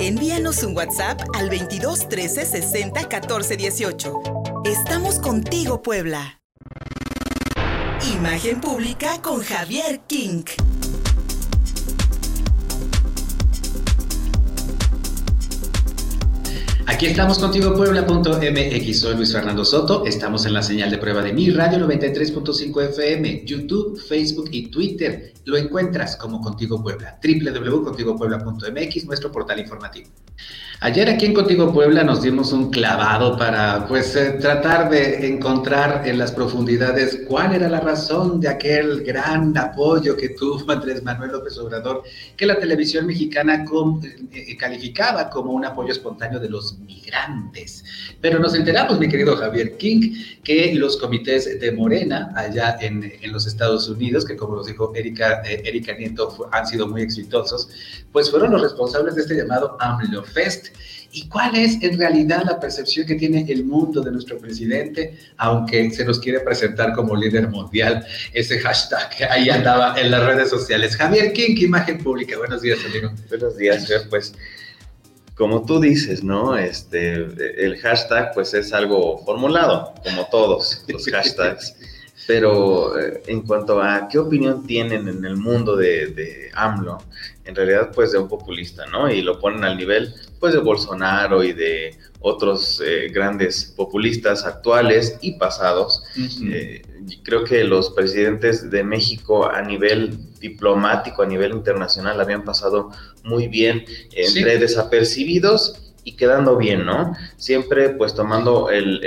Envíanos un WhatsApp al 22 13 60 14 18. Estamos contigo, Puebla. Imagen pública con Javier King. Aquí estamos contigo, Puebla.mx. Soy Luis Fernando Soto. Estamos en la señal de prueba de mi radio 93.5 FM, YouTube, Facebook y Twitter. Lo encuentras como Contigo Puebla. www.contigopuebla.mx, nuestro portal informativo. Ayer aquí en Contigo Puebla nos dimos un clavado para pues eh, tratar de encontrar en las profundidades cuál era la razón de aquel gran apoyo que tuvo Andrés Manuel López Obrador, que la televisión mexicana eh, calificaba como un apoyo espontáneo de los migrantes. Pero nos enteramos, mi querido Javier King, que los comités de Morena allá en, los Estados Unidos, que como nos dijo Erika, eh, Erika Nieto, han sido muy exitosos, pues fueron los responsables de este llamado AMLO Fest ¿Y cuál es en realidad la percepción que tiene el mundo de nuestro presidente, aunque se nos quiere presentar como líder mundial? Ese hashtag que ahí andaba en las redes sociales. Javier King, imagen pública. Buenos días, amigo. Buenos días, pues como tú dices, ¿no? Este, el hashtag pues es algo formulado, como todos los hashtags. Pero eh, en cuanto a qué opinión tienen en el mundo de, de, AMLO, en realidad pues de un populista, ¿no? Y lo ponen al nivel pues de Bolsonaro y de otros eh, grandes populistas actuales y pasados. Eh, creo que los presidentes de México a nivel diplomático, a nivel internacional, habían pasado muy bien entre desapercibidos y quedando bien, ¿no? Siempre pues tomando el,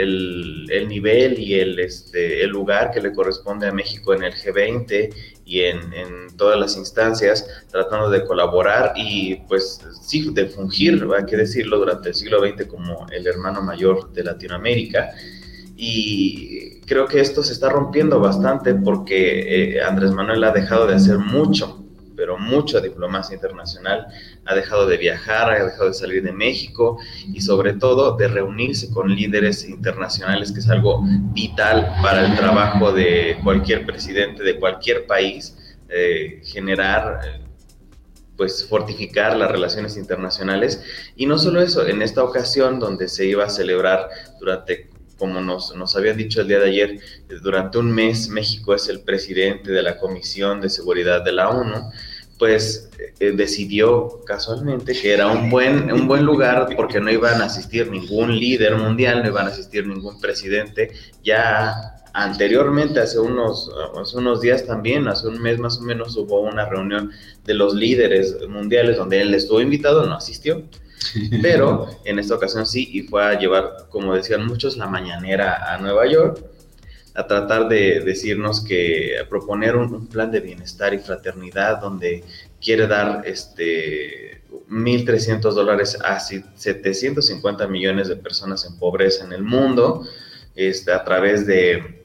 el, nivel y el, este, el lugar que le corresponde a México en el G20 y en, en, todas las instancias, tratando de colaborar y pues sí, de fungir, hay que decirlo, durante el siglo XX como el hermano mayor de Latinoamérica. Y creo que esto se está rompiendo bastante porque eh, Andrés Manuel ha dejado de hacer mucho pero mucha diplomacia internacional, ha dejado de viajar, ha dejado de salir de México y sobre todo de reunirse con líderes internacionales, que es algo vital para el trabajo de cualquier presidente de cualquier país, eh, generar eh, pues fortificar las relaciones internacionales. Y no solo eso, en esta ocasión donde se iba a celebrar durante como nos, nos, habían dicho el día de ayer, durante un mes México es el presidente de la Comisión de Seguridad de la ONU pues eh, decidió casualmente que era un buen, un buen lugar porque no iban a asistir ningún líder mundial, no iban a asistir ningún presidente. Ya anteriormente, hace unos, hace unos días también, hace un mes más o menos, hubo una reunión de los líderes mundiales donde él estuvo invitado, no asistió. Pero en esta ocasión sí, y fue a llevar, como decían muchos, la mañanera a Nueva York a tratar de decirnos que proponer un, plan de bienestar y fraternidad donde quiere dar este 1.300 dólares a 750 millones de personas en pobreza en el mundo este, a través de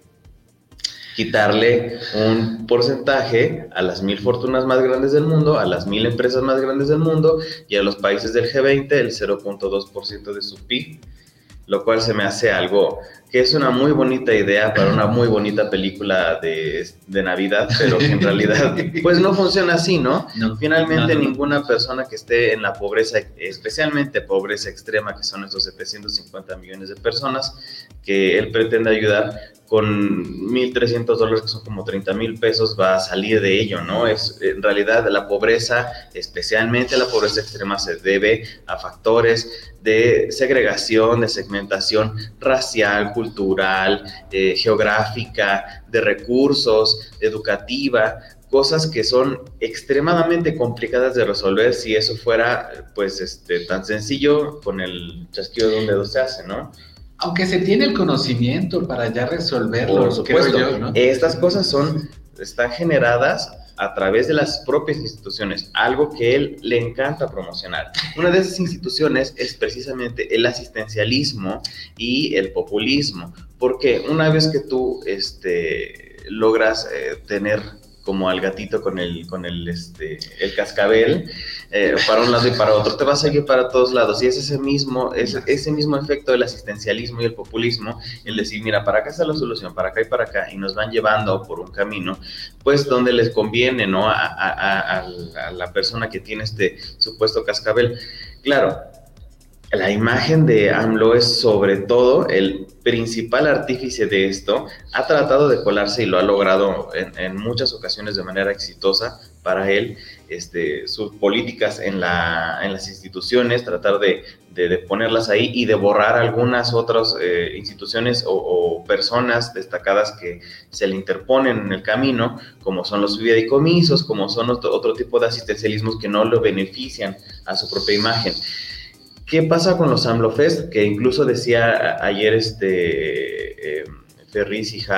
quitarle un porcentaje a las mil fortunas más grandes del mundo, a las mil empresas más grandes del mundo y a los países del G20 el 0.2% de su PIB, lo cual se me hace algo que es una muy bonita idea para una muy bonita película de, de Navidad, pero que en realidad pues no funciona así, ¿no? Finalmente ninguna persona que esté en la pobreza, especialmente pobreza extrema, que son estos 750 millones de personas, que él pretende ayudar, con 1.300 dólares, que son como 30 mil pesos, va a salir de ello, ¿no? Es, en realidad la pobreza, especialmente la pobreza extrema, se debe a factores de segregación, de segmentación racial, cultural, eh, geográfica, de recursos, educativa, cosas que son extremadamente complicadas de resolver si eso fuera pues este tan sencillo con el chasquido de un dedo se hace, ¿no? Aunque se tiene el conocimiento para ya resolverlo, por supuesto. ¿no? Estas cosas son, están generadas a través de las propias instituciones, algo que él le encanta promocionar. Una de esas instituciones es precisamente el asistencialismo y el populismo, porque una vez que tú este, logras eh, tener como al gatito con el, con el, este, el cascabel, eh, para un lado y para otro, te va a seguir para todos lados. Y es ese mismo, es, ese mismo efecto del asistencialismo y el populismo, el decir, mira, para acá está la solución, para acá y para acá, y nos van llevando por un camino, pues donde les conviene, ¿no? A, a la persona que tiene este supuesto cascabel. Claro, la imagen de AMLO es sobre todo el principal artífice de esto. Ha tratado de colarse y lo ha logrado en, muchas ocasiones de manera exitosa para él. Este, sus políticas en, la, en las instituciones, tratar de, ponerlas ahí y de borrar algunas otras eh, instituciones o, personas destacadas que se le interponen en el camino, como son los fideicomisos, como son otro, otro tipo de asistencialismos que no lo benefician a su propia imagen. ¿Qué pasa con los AMLOFest? Que incluso decía ayer este eh, Ferris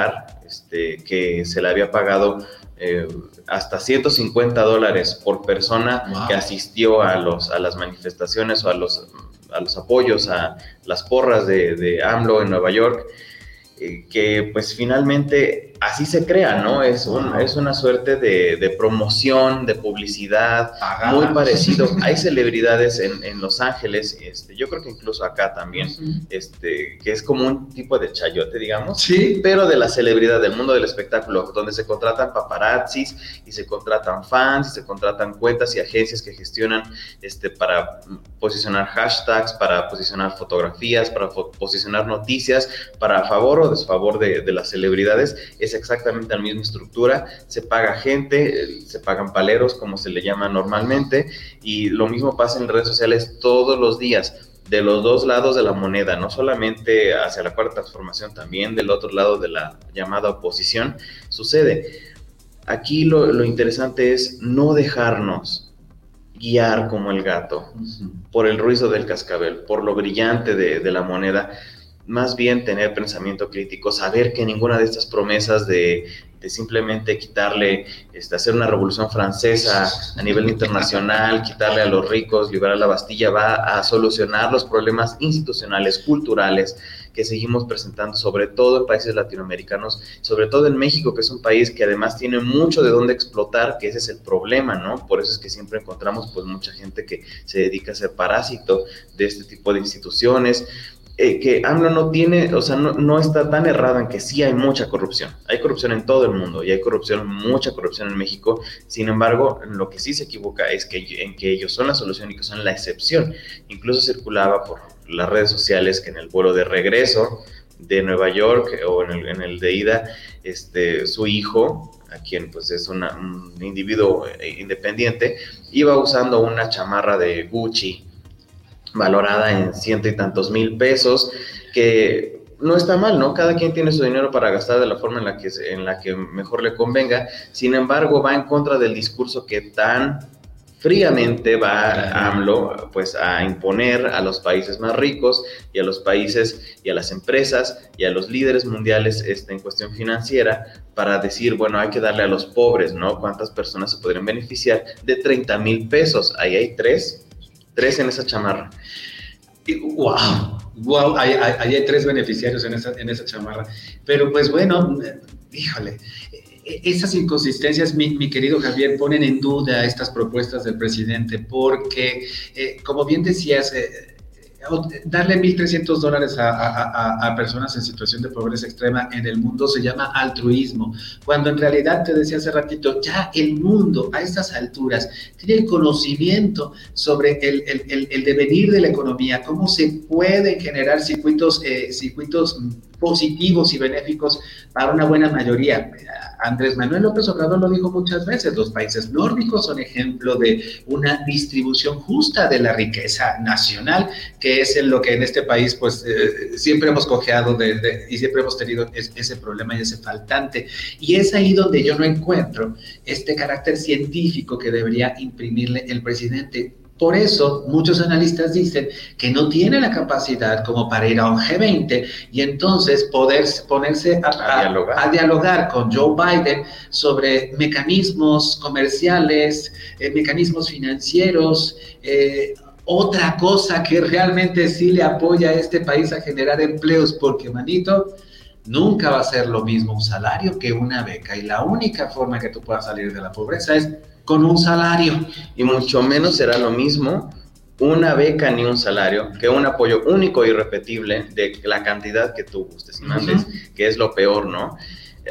este, que se le había pagado eh, hasta 150 dólares por persona que asistió a, los, a las manifestaciones o a los, a los apoyos a las porras de, de AMLO en Nueva York. Eh, que pues finalmente así se crea, ¿no? Es, un, es una suerte de, promoción, de publicidad, muy parecido. Hay celebridades en, en, Los Ángeles, este, yo creo que incluso acá también, este, que es como un tipo de chayote, digamos, sí. pero de la celebridad del mundo del espectáculo, donde se contratan paparazzis y se contratan fans, y se contratan cuentas y agencias que gestionan este, para posicionar hashtags, para posicionar fotografías, para posicionar noticias, para favor o desfavor de, de las celebridades es exactamente la misma estructura, se paga gente, se pagan paleros, como se le llama normalmente, y lo mismo pasa en redes sociales todos los días de los dos lados de la moneda, no solamente hacia la cuarta transformación, también del otro lado de la llamada oposición, sucede. Aquí lo, interesante es no dejarnos guiar como el gato por el ruido del cascabel, por lo brillante de, de la moneda, más bien tener pensamiento crítico, saber que ninguna de estas promesas de, simplemente quitarle, este, hacer una revolución francesa a nivel internacional, quitarle a los ricos, liberar la Bastilla, va a solucionar los problemas institucionales, culturales que seguimos presentando, sobre todo en países latinoamericanos, sobre todo en México, que es un país que además tiene mucho de dónde explotar, que ese es el problema, ¿no? Por eso es que siempre encontramos pues mucha gente que se dedica a ser parásito de este tipo de instituciones, eh, que AMLO no tiene, o sea, no, está tan errado en que sí hay mucha corrupción. Hay corrupción en todo el mundo y hay corrupción, mucha corrupción en México. Sin embargo, lo que sí se equivoca es que en que ellos son la solución y que son la excepción. Incluso circulaba por las redes sociales que en el vuelo de regreso de Nueva York o en el, de ida, este, su hijo, a quien pues es un individuo eh, independiente, iba usando una chamarra de Gucci valorada en ciento y tantos mil pesos, que no está mal, ¿no? Cada quien tiene su dinero para gastar de la forma en la que, en la que mejor le convenga. Sin embargo, va en contra del discurso que tan fríamente va AMLO pues a imponer a los países más ricos y a los países y a las empresas y a los líderes mundiales este, en cuestión financiera para decir, bueno, hay que darle a los pobres, ¿no? ¿Cuántas personas se podrían beneficiar de 30 mil pesos? Ahí hay tres Tres en esa chamarra. wow, wow, ahí, hay tres beneficiarios en esa, en esa chamarra. Pero pues bueno, híjole, e, esas inconsistencias, mi, querido Javier, ponen en duda estas propuestas del presidente porque, eh, como bien decías, eh, darle 1.300 dólares a, personas en situación de pobreza extrema en el mundo se llama altruismo, cuando en realidad te decía hace ratito, ya el mundo a estas alturas tiene el conocimiento sobre el, devenir de la economía, cómo se pueden generar circuitos, eh, circuitos positivos y benéficos para una buena mayoría. Andrés Manuel López Obrador lo dijo muchas veces, los países nórdicos son ejemplo de una distribución justa de la riqueza nacional, que es en lo que en este país pues eh, siempre hemos cojeado y siempre hemos tenido ese problema y ese faltante. Y es ahí donde yo no encuentro este carácter científico que debería imprimirle el presidente por eso muchos analistas dicen que no tiene la capacidad como para ir a un G20 y entonces poder ponerse a, dialogar. con Joe Biden sobre mecanismos comerciales, eh, mecanismos financieros. Eh, otra cosa que realmente sí le apoya a este país a generar empleos, porque manito, Nunca va a ser lo mismo un salario que una beca y la única forma que tú puedas salir de la pobreza es con un salario. Y mucho menos será lo mismo una beca ni un salario que un apoyo único y repetible de la cantidad que tú gustes y mandes, que es lo peor, ¿no?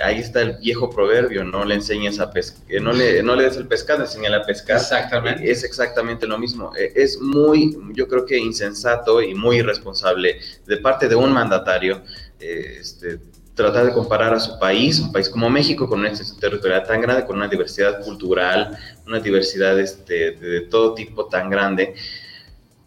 ahí está el viejo proverbio, no le enseñes a pescar, no le, no le des el pescado, enseñale a pescar. Exactamente. Es exactamente lo mismo. Eh, es muy, yo creo que insensato y muy irresponsable de parte de un mandatario este, tratar de comparar a su país, un país como México, con una extensión territorial tan grande, con una diversidad cultural, una diversidad este, de todo tipo tan grande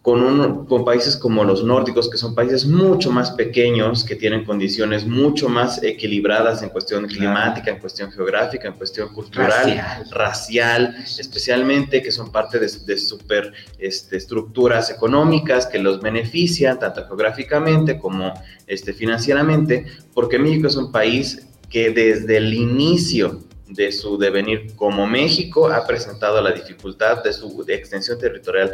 con, con países como los nórdicos, que son países mucho más pequeños, que tienen condiciones mucho más equilibradas en cuestión climática, en cuestión geográfica, en cuestión cultural, racial, especialmente, que son parte de, de super este, estructuras económicas que los benefician tanto geográficamente como este, financieramente, porque México es un país que desde el inicio de su devenir como México ha presentado la dificultad de su extensión territorial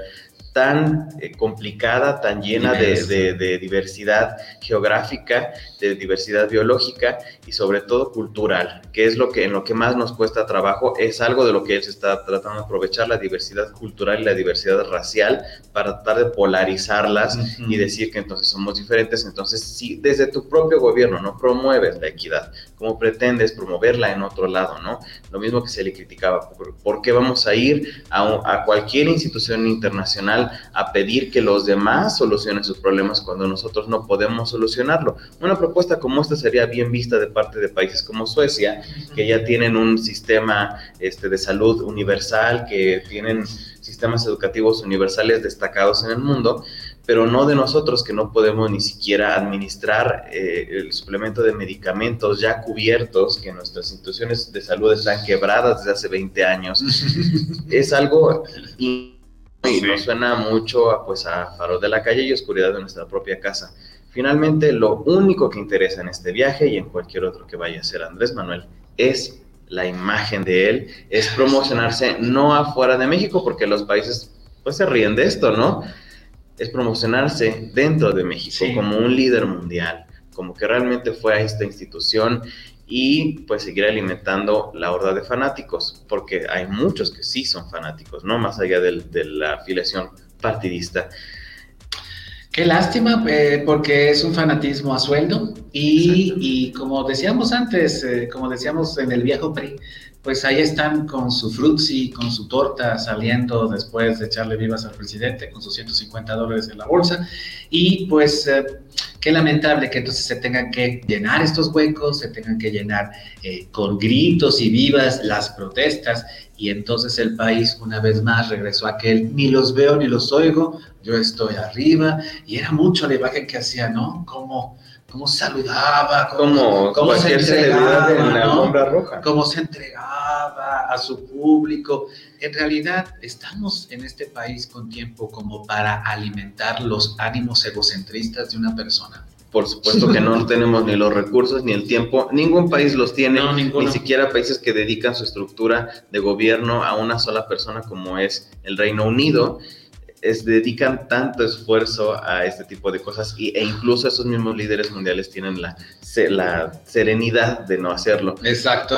tan eh, complicada, tan llena de, diversidad geográfica, de diversidad biológica y sobre todo cultural, que es lo que en lo que más nos cuesta trabajo, es algo de lo que él se está tratando de aprovechar, la diversidad cultural y la diversidad racial para tratar de polarizarlas y decir que entonces somos diferentes. Entonces, si desde tu propio gobierno no promueves la equidad, ¿cómo pretendes promoverla en otro lado? ¿no? Lo mismo que se le criticaba, ¿por, qué vamos a ir a, a cualquier institución internacional a pedir que los demás solucionen sus problemas cuando nosotros no podemos solucionarlo. Una propuesta como esta sería bien vista de parte de países como Suecia, que ya tienen un sistema este, de salud universal, que tienen sistemas educativos universales destacados en el mundo, pero no de nosotros que no podemos ni siquiera administrar eh, el suplemento de medicamentos ya cubiertos, que nuestras instituciones de salud están quebradas desde hace 20 años. es algo y nos suena mucho a, pues, a faros de la calle y oscuridad de nuestra propia casa. Finalmente, lo único que interesa en este viaje y en cualquier otro que vaya a ser Andrés Manuel es la imagen de él, es promocionarse no afuera de México, porque los países pues se ríen de esto, ¿no? Es promocionarse dentro de México como un líder mundial, como que realmente fue a esta institución y pues seguir alimentando la horda de fanáticos, porque hay muchos que sí son fanáticos, ¿no? Más allá de la afiliación partidista. Qué lástima, eh, porque es un fanatismo a sueldo y, y como decíamos antes, eh, como decíamos en el viejo PRI, pues ahí están con su frutzi, con su torta saliendo después de echarle vivas al presidente, con sus 150 dólares en la bolsa. Y pues eh, qué lamentable que entonces se tengan que llenar estos huecos, se tengan que llenar eh, con gritos y vivas las protestas. Y entonces el país una vez más regresó a aquel, ni los veo ni los oigo, yo estoy arriba. Y era mucho la imagen que hacía, ¿no? Como cómo saludaba, cómo, cómo se entregaba, en la alfombra roja. cómo se entregaba a su público. En realidad, estamos en este país con tiempo como para alimentar los ánimos egocentristas de una persona. Por supuesto que no tenemos ni los recursos ni el tiempo. Ningún país los tiene, ni siquiera países que dedican su estructura de gobierno a una sola persona como es el Reino Unido es, dedican tanto esfuerzo a este tipo de cosas y, e incluso esos mismos líderes mundiales tienen la, la serenidad de no hacerlo. Exacto.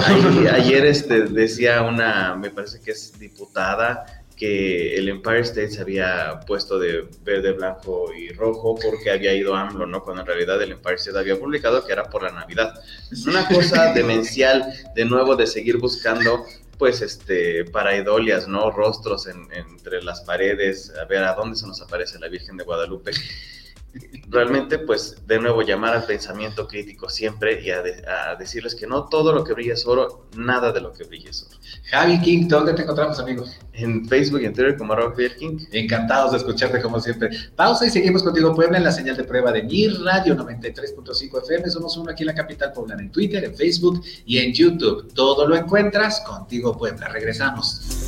Ayer, este, decía una, me parece que es diputada, que el Empire State se había puesto de verde, blanco y rojo porque había ido AMLO, ¿no? Cuando en realidad el Empire State había publicado que era por la Navidad. Es una cosa demencial, de nuevo, de seguir buscando pues, este, paraidolias, ¿no? Rostros entre las paredes, a ver a dónde se nos aparece la Virgen de Guadalupe realmente, pues, de nuevo, llamar al pensamiento crítico siempre y a, decirles que no todo lo que brilla es oro, nada de lo que brilla es oro. Javi King, ¿dónde te encontramos, amigos? En Facebook y en Twitter como arroba King. Encantados de escucharte, como siempre. Pausa y seguimos contigo, Puebla, en la señal de prueba de Mi Radio 93.5 FM. Somos uno aquí en la capital poblana, en Twitter, en Facebook y en YouTube. Todo lo encuentras contigo, Puebla. Regresamos.